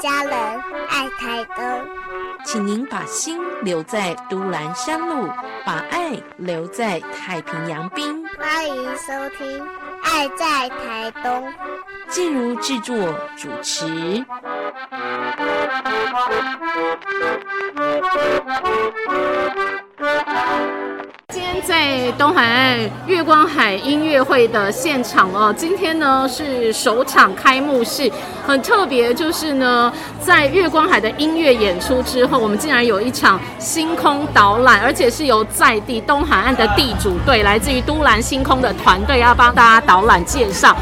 家人，爱台东。请您把心留在都兰山路，把爱留在太平洋滨。欢迎收听《爱在台东》。静茹制作主持。在东海岸月光海音乐会的现场哦，今天呢是首场开幕式，很特别，就是呢在月光海的音乐演出之后，我们竟然有一场星空导览，而且是由在地东海岸的地主队，来自于都兰星空的团队要帮大家导览介绍。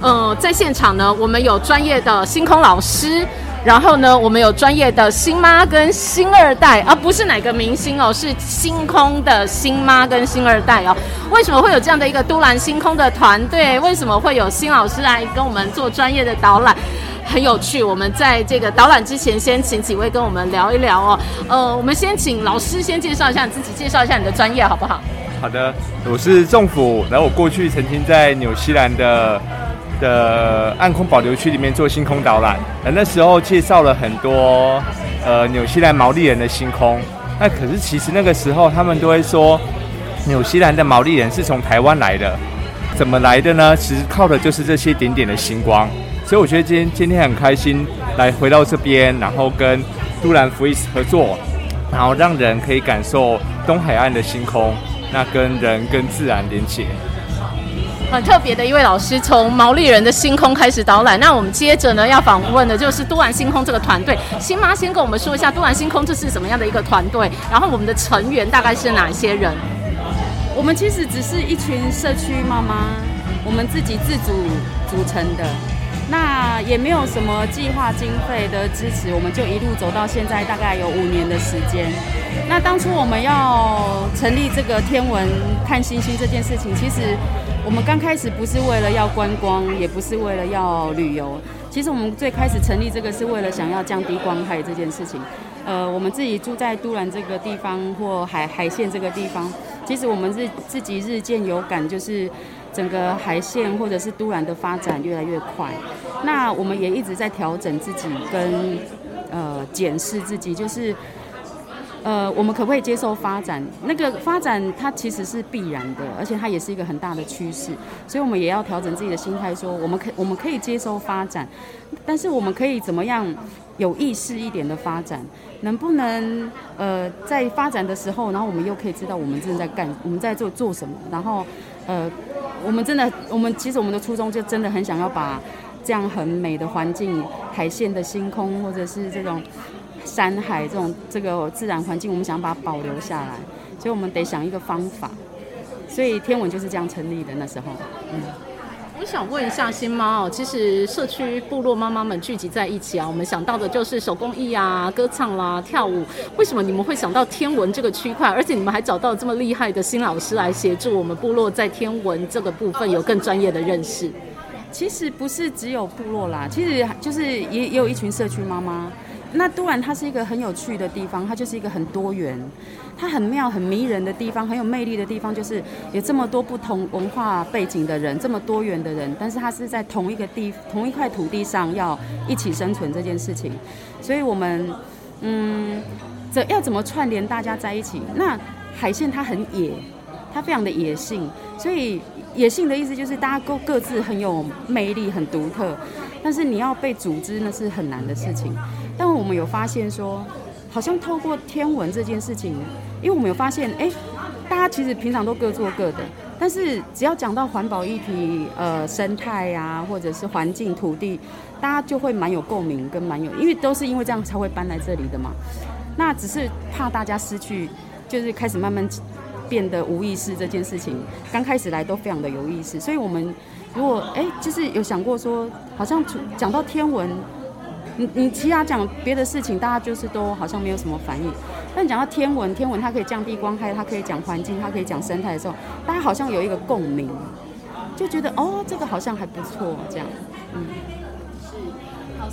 呃，在现场呢，我们有专业的星空老师。然后呢，我们有专业的新妈跟新二代，而不是哪个明星哦，是星空的新妈跟新二代哦。为什么会有这样的一个都兰星空的团队？为什么会有新老师来跟我们做专业的导览？很有趣。我们在这个导览之前，先请几位跟我们聊一聊哦。呃，我们先请老师先介绍一下你自己，介绍一下你的专业好不好？好的，我是政府，然后我过去曾经在纽西兰的。的暗空保留区里面做星空导览，呃，那时候介绍了很多呃纽西兰毛利人的星空。那可是其实那个时候他们都会说，纽西兰的毛利人是从台湾来的，怎么来的呢？其实靠的就是这些点点的星光。所以我觉得今天今天很开心来回到这边，然后跟杜兰福伊斯合作，然后让人可以感受东海岸的星空，那跟人跟自然连接。很特别的一位老师，从毛利人的星空开始导览。那我们接着呢要访问的就是都兰星空这个团队。新妈先跟我们说一下，都兰星空这是什么样的一个团队？然后我们的成员大概是哪些人？我们其实只是一群社区妈妈，我们自己自主组成的。那也没有什么计划经费的支持，我们就一路走到现在，大概有五年的时间。那当初我们要成立这个天文看星星这件事情，其实。我们刚开始不是为了要观光，也不是为了要旅游。其实我们最开始成立这个是为了想要降低光害这件事情。呃，我们自己住在都兰这个地方或海海线这个地方，其实我们日自己日渐有感，就是整个海线或者是都兰的发展越来越快。那我们也一直在调整自己跟呃检视自己，就是。呃，我们可不可以接受发展？那个发展它其实是必然的，而且它也是一个很大的趋势，所以我们也要调整自己的心态，说我们可我们可以接受发展，但是我们可以怎么样有意识一点的发展？能不能呃在发展的时候，然后我们又可以知道我们正在干，我们在做做什么？然后呃，我们真的，我们其实我们的初衷就真的很想要把这样很美的环境、海线的星空，或者是这种。山海这种这个自然环境，我们想把它保留下来，所以我们得想一个方法。所以天文就是这样成立的。那时候，嗯，我想问一下新妈哦，其实社区部落妈妈们聚集在一起啊，我们想到的就是手工艺啊、歌唱啦、跳舞。为什么你们会想到天文这个区块？而且你们还找到这么厉害的新老师来协助我们部落在天文这个部分有更专业的认识？其实不是只有部落啦，其实就是也也有一群社区妈妈。那都然它是一个很有趣的地方，它就是一个很多元，它很妙、很迷人的地方，很有魅力的地方，就是有这么多不同文化背景的人，这么多元的人，但是它是在同一个地、同一块土地上要一起生存这件事情，所以我们嗯，这要怎么串联大家在一起？那海线它很野，它非常的野性，所以野性的意思就是大家各各自很有魅力、很独特，但是你要被组织那是很难的事情。但我们有发现说，好像透过天文这件事情，因为我们有发现，哎，大家其实平常都各做各的，但是只要讲到环保议题、呃，生态呀，或者是环境、土地，大家就会蛮有共鸣，跟蛮有，因为都是因为这样才会搬来这里的嘛。那只是怕大家失去，就是开始慢慢变得无意识这件事情。刚开始来都非常的有意识，所以我们如果哎，就是有想过说，好像讲到天文。你你其他讲别的事情，大家就是都好像没有什么反应。但讲到天文，天文它可以降低光害，它可以讲环境，它可以讲生态的时候，大家好像有一个共鸣，就觉得哦，这个好像还不错，这样。嗯，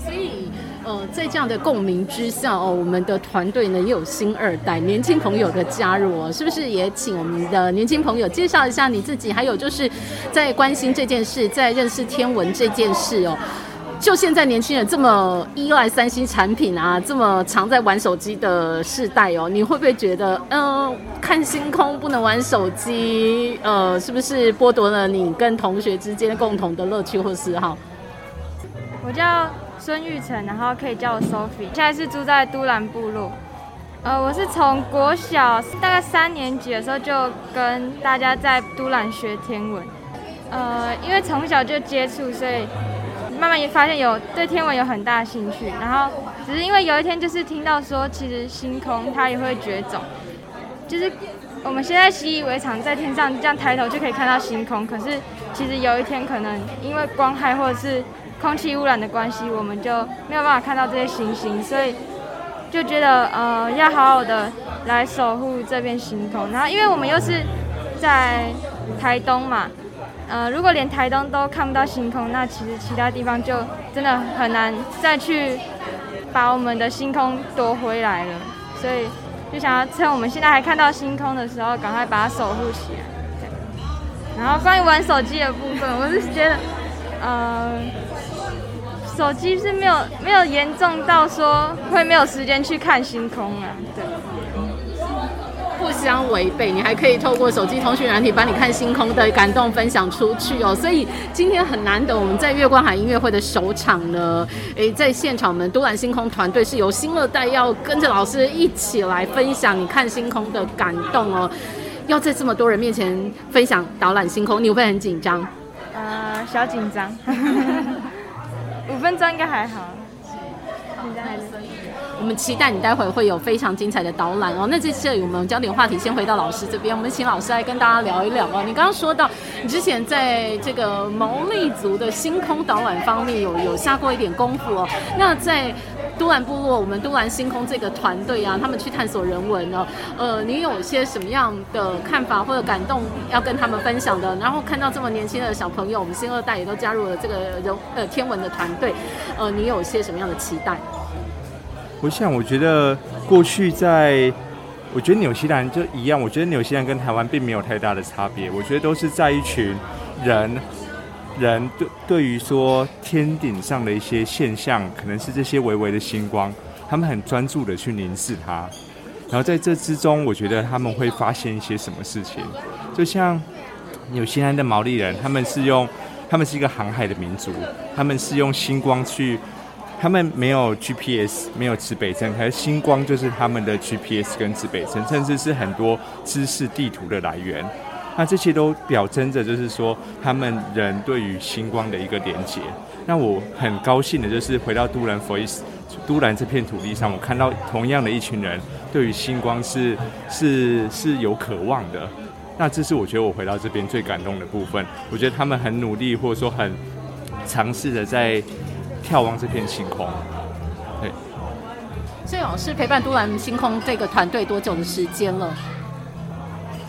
所以呃，在这样的共鸣之下哦，我们的团队呢也有新二代年轻朋友的加入哦，是不是也请我们的年轻朋友介绍一下你自己？还有就是在关心这件事，在认识天文这件事哦。就现在年轻人这么依赖三星产品啊，这么常在玩手机的世代哦，你会不会觉得，嗯，看星空不能玩手机，呃，是不是剥夺了你跟同学之间共同的乐趣或嗜好？我叫孙玉成，然后可以叫我 Sophie，现在是住在都兰部落。呃，我是从国小大概三年级的时候就跟大家在都兰学天文，呃，因为从小就接触，所以。慢慢也发现有对天文有很大兴趣，然后只是因为有一天就是听到说，其实星空它也会绝种，就是我们现在习以为常，在天上这样抬头就可以看到星空，可是其实有一天可能因为光害或者是空气污染的关系，我们就没有办法看到这些星星，所以就觉得呃要好好的来守护这片星空，然后因为我们又是在台东嘛。呃，如果连台东都看不到星空，那其实其他地方就真的很难再去把我们的星空夺回来了。所以就想要趁我们现在还看到星空的时候，赶快把它守护起来。对然后关于玩手机的部分，我是觉得，呃，手机是没有没有严重到说会没有时间去看星空啊，对。不相违背，你还可以透过手机通讯软体把你看星空的感动分享出去哦。所以今天很难得，我们在月光海音乐会的首场呢，诶，在现场我们都兰星空团队是由新二代要跟着老师一起来分享你看星空的感动哦。要在这么多人面前分享导览星空，你会不会很紧张？呃，小紧张，五分钟应该还好。紧张还是。我们期待你待会会有非常精彩的导览哦。那这次我们焦点话题先回到老师这边，我们请老师来跟大家聊一聊哦。你刚刚说到，你之前在这个毛利族的星空导览方面有有下过一点功夫哦。那在都兰部落，我们都兰星空这个团队啊，他们去探索人文哦。呃，你有些什么样的看法或者感动要跟他们分享的？然后看到这么年轻的小朋友，我们新二代也都加入了这个人呃天文的团队，呃，你有些什么样的期待？我想，我觉得过去在，我觉得纽西兰就一样。我觉得纽西兰跟台湾并没有太大的差别。我觉得都是在一群人，人对对于说天顶上的一些现象，可能是这些微微的星光，他们很专注的去凝视它。然后在这之中，我觉得他们会发现一些什么事情。就像纽西兰的毛利人，他们是用，他们是一个航海的民族，他们是用星光去。他们没有 GPS，没有指北针，可是星光就是他们的 GPS 跟指北针，甚至是很多知识地图的来源。那这些都表征着，就是说他们人对于星光的一个连接。那我很高兴的就是回到都兰佛伊斯，都兰这片土地上，我看到同样的一群人对于星光是是是有渴望的。那这是我觉得我回到这边最感动的部分。我觉得他们很努力，或者说很尝试的在。眺望这片星空，对。所以老师陪伴都兰星空这个团队多久的时间了？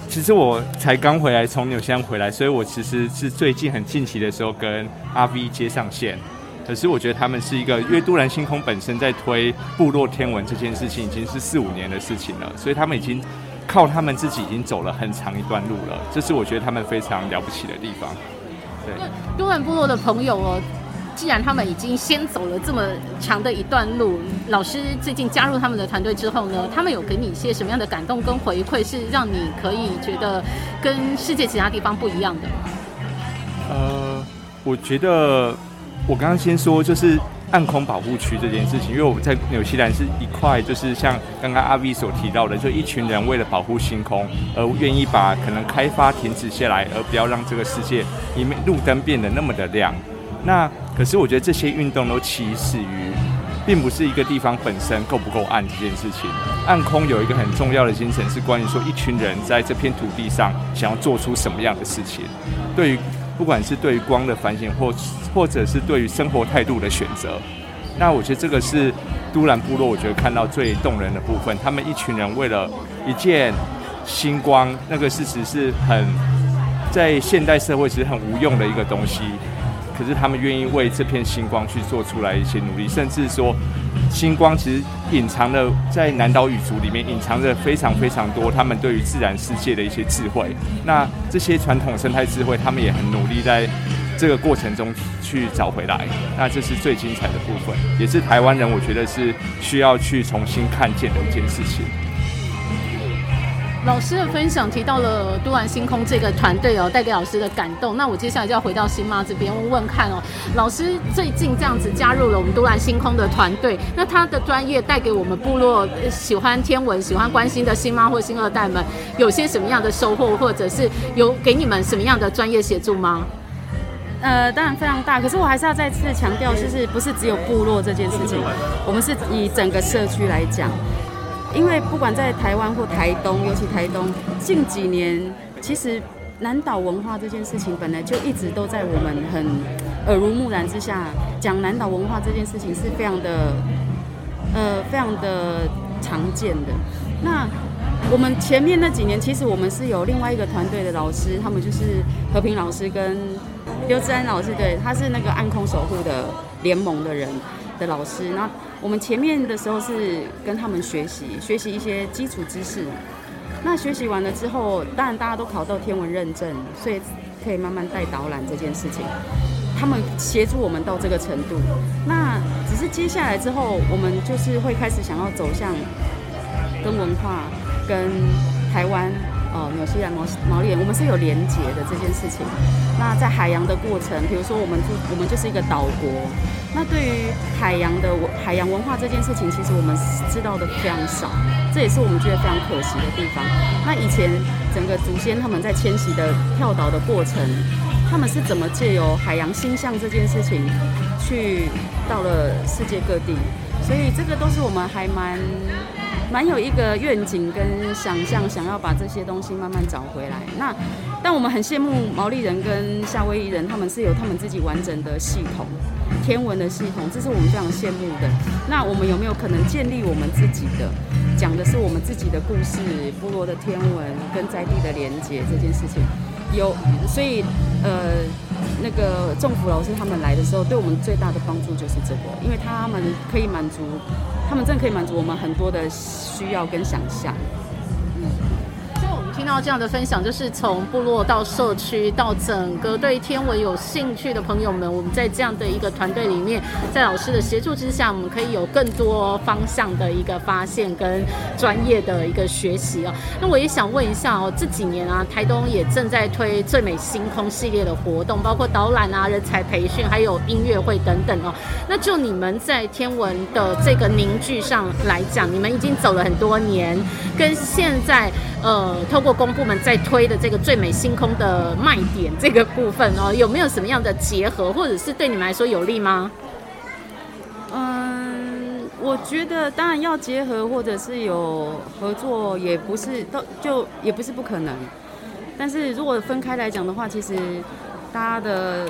其实我才刚回来，从纽西兰回来，所以我其实是最近很近期的时候跟阿 V 接上线。可是我觉得他们是一个，因为都兰星空本身在推部落天文这件事情已经是四五年的事情了，所以他们已经靠他们自己已经走了很长一段路了。这是我觉得他们非常了不起的地方。对，都兰部落的朋友哦。既然他们已经先走了这么长的一段路，老师最近加入他们的团队之后呢，他们有给你一些什么样的感动跟回馈，是让你可以觉得跟世界其他地方不一样的？呃，我觉得我刚刚先说就是暗空保护区这件事情，因为我们在纽西兰是一块，就是像刚刚阿 V 所提到的，就一群人为了保护星空而愿意把可能开发停止下来，而不要让这个世界里面路灯变得那么的亮。那可是我觉得这些运动都起始于，并不是一个地方本身够不够暗这件事情。暗空有一个很重要的精神，是关于说一群人在这片土地上想要做出什么样的事情。对于不管是对于光的反省，或或者是对于生活态度的选择，那我觉得这个是都兰部落我觉得看到最动人的部分。他们一群人为了一件星光，那个事实是很在现代社会其实很无用的一个东西。可是他们愿意为这片星光去做出来一些努力，甚至说，星光其实隐藏了在南岛语族里面隐藏着非常非常多他们对于自然世界的一些智慧。那这些传统生态智慧，他们也很努力在这个过程中去找回来，那这是最精彩的部分，也是台湾人我觉得是需要去重新看见的一件事情。老师的分享提到了都兰星空这个团队哦，带给老师的感动。那我接下来就要回到新妈这边问问看哦，老师最近这样子加入了我们都兰星空的团队，那他的专业带给我们部落喜欢天文、喜欢关心的新妈或新二代们，有些什么样的收获，或者是有给你们什么样的专业协助吗？呃，当然非常大，可是我还是要再次强调，就是不是只有部落这件事情，我们是以整个社区来讲。因为不管在台湾或台东，尤其台东，近几年其实南岛文化这件事情本来就一直都在我们很耳濡目染之下讲南岛文化这件事情是非常的呃非常的常见的。那我们前面那几年，其实我们是有另外一个团队的老师，他们就是和平老师跟刘志安老师，对，他是那个暗空守护的联盟的人的老师，那。我们前面的时候是跟他们学习，学习一些基础知识。那学习完了之后，当然大家都考到天文认证，所以可以慢慢带导览这件事情。他们协助我们到这个程度。那只是接下来之后，我们就是会开始想要走向跟文化、跟台湾。哦，纽西兰毛毛利人，我们是有连结的这件事情。那在海洋的过程，比如说我们就，我们就是一个岛国。那对于海洋的文海洋文化这件事情，其实我们知道的非常少，这也是我们觉得非常可惜的地方。那以前整个祖先他们在迁徙的跳岛的过程，他们是怎么借由海洋星象这件事情，去到了世界各地？所以这个都是我们还蛮。蛮有一个愿景跟想象，想要把这些东西慢慢找回来。那但我们很羡慕毛利人跟夏威夷人，他们是有他们自己完整的系统，天文的系统，这是我们非常羡慕的。那我们有没有可能建立我们自己的，讲的是我们自己的故事，部落的天文跟在地的连接这件事情？有，所以呃，那个政府老师他们来的时候，对我们最大的帮助就是这个，因为他们可以满足。他们真的可以满足我们很多的需要跟想象。听到这样的分享，就是从部落到社区，到整个对天文有兴趣的朋友们，我们在这样的一个团队里面，在老师的协助之下，我们可以有更多方向的一个发现跟专业的一个学习哦。那我也想问一下哦，这几年啊，台东也正在推最美星空系列的活动，包括导览啊、人才培训，还有音乐会等等哦。那就你们在天文的这个凝聚上来讲，你们已经走了很多年，跟现在呃，透过公部门在推的这个最美星空的卖点这个部分哦，有没有什么样的结合，或者是对你们来说有利吗？嗯，我觉得当然要结合，或者是有合作，也不是都就也不是不可能。但是如果分开来讲的话，其实大家的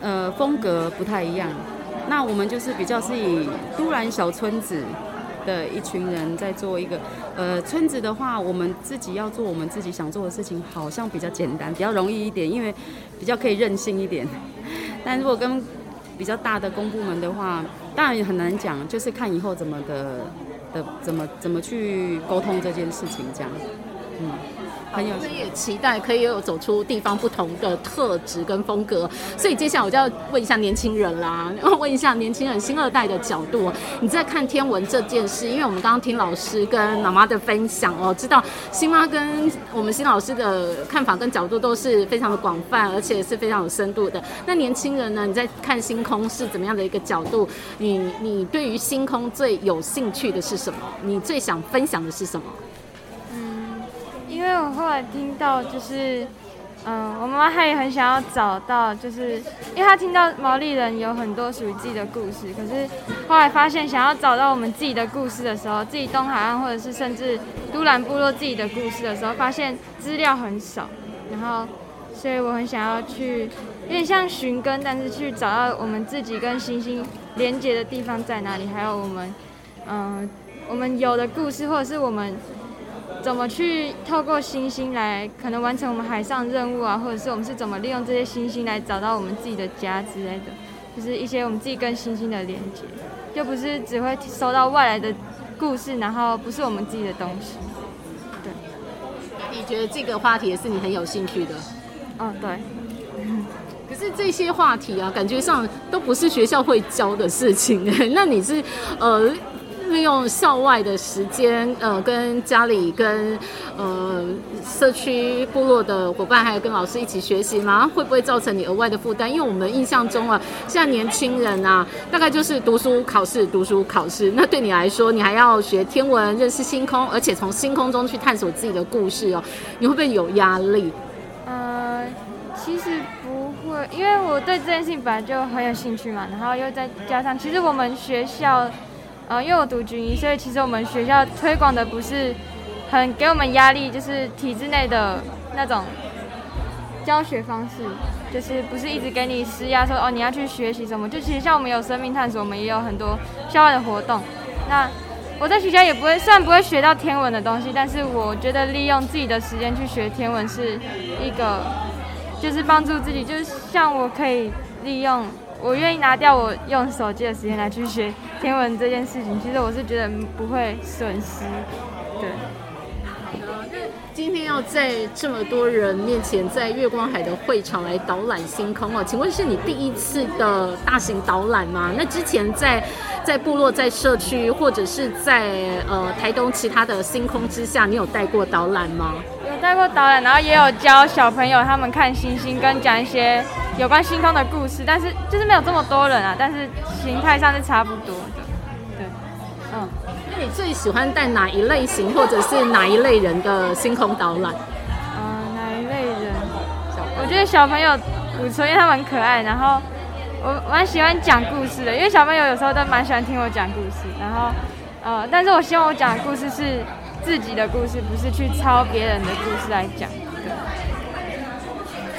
呃风格不太一样。那我们就是比较是以都兰小村子。的一群人在做一个，呃，村子的话，我们自己要做我们自己想做的事情，好像比较简单，比较容易一点，因为比较可以任性一点。但如果跟比较大的公部门的话，当然也很难讲，就是看以后怎么的的怎么怎么去沟通这件事情，这样，嗯。朋友也期待可以有走出地方不同的特质跟风格，所以接下来我就要问一下年轻人啦，然 后问一下年轻人新二代的角度，你在看天文这件事，因为我们刚刚听老师跟妈妈的分享哦，知道新妈跟我们新老师的看法跟角度都是非常的广泛，而且是非常有深度的。那年轻人呢，你在看星空是怎么样的一个角度？你你对于星空最有兴趣的是什么？你最想分享的是什么？因为我后来听到，就是，嗯，我妈妈她也很想要找到，就是因为她听到毛利人有很多属于自己的故事，可是后来发现想要找到我们自己的故事的时候，自己东海岸或者是甚至都兰部落自己的故事的时候，发现资料很少，然后，所以我很想要去，有点像寻根，但是去找到我们自己跟星星连接的地方在哪里，还有我们，嗯，我们有的故事，或者是我们。怎么去透过星星来可能完成我们海上任务啊，或者是我们是怎么利用这些星星来找到我们自己的家之类的，就是一些我们自己跟星星的连接，就不是只会收到外来的故事，然后不是我们自己的东西。对，你觉得这个话题也是你很有兴趣的？哦，对。可是这些话题啊，感觉上都不是学校会教的事情。那你是呃利用校外的时间，呃，跟家里、跟呃社区部落的伙伴，还有跟老师一起学习吗？会不会造成你额外的负担？因为我们印象中啊，现在年轻人啊，大概就是读书考试、读书考试。那对你来说，你还要学天文、认识星空，而且从星空中去探索自己的故事哦，你会不会有压力？呃，其实不会，因为我对这件事情本来就很有兴趣嘛，然后又再加上，其实我们学校，呃，因为我读军医，所以其实我们学校推广的不是很给我们压力，就是体制内的那种教学方式，就是不是一直给你施压说哦你要去学习什么，就其实像我们有生命探索，我们也有很多校外的活动。那我在学校也不会，虽然不会学到天文的东西，但是我觉得利用自己的时间去学天文是一个，就是帮助自己，就是像我可以利用，我愿意拿掉我用手机的时间来去学天文这件事情，其实我是觉得不会损失，对。今天要在这么多人面前，在月光海的会场来导览星空哦，请问是你第一次的大型导览吗？那之前在在部落、在社区，或者是在呃台东其他的星空之下，你有带过导览吗？有带过导览，然后也有教小朋友他们看星星，跟讲一些有关星空的故事，但是就是没有这么多人啊，但是形态上是差不多的，对，嗯。那你最喜欢带哪一类型，或者是哪一类人的星空导览？嗯，哪一类人？我觉得小朋友不错，因为他们很可爱。然后我蛮喜欢讲故事的，因为小朋友有时候都蛮喜欢听我讲故事。然后呃，但是我希望我讲的故事是自己的故事，不是去抄别人的故事来讲。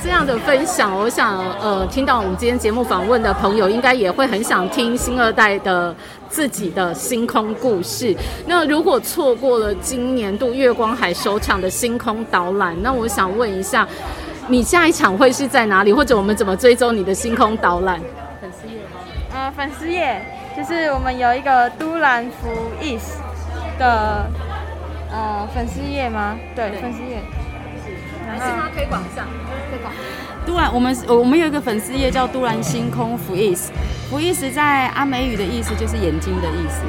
这样的分享，我想，呃，听到我们今天节目访问的朋友，应该也会很想听新二代的自己的星空故事。那如果错过了今年度月光海首场的星空导览，那我想问一下，你下一场会是在哪里？或者我们怎么追踪你的星空导览？粉丝页吗？呃，粉丝页就是我们有一个都兰福 East 的呃粉丝页吗？对，粉丝页。是他？推广一下。都兰，我们我们有一个粉丝页叫都兰星空福意思，福意思在阿美语的意思就是眼睛的意思，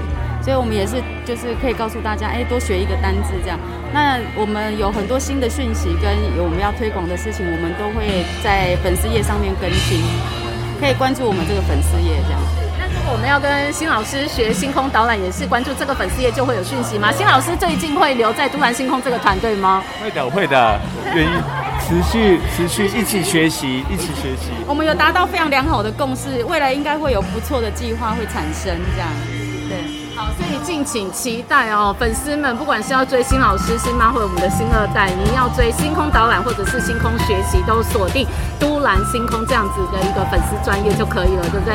所以我们也是就是可以告诉大家，哎，多学一个单字这样。那我们有很多新的讯息跟我们要推广的事情，我们都会在粉丝页上面更新，可以关注我们这个粉丝页这样。我们要跟新老师学星空导览，也是关注这个粉丝页就会有讯息吗？新老师最近会留在都兰星空这个团队吗？会的，会的，愿意持续持续一起学习，一起学习。我们有达到非常良好的共识，未来应该会有不错的计划会产生，这样。对。好，所以敬请期待哦，粉丝们，不管是要追新老师、新妈，或者我们的新二代，你要追星空导览或者是星空学习，都锁定都兰星空这样子的一个粉丝专业就可以了，对不对？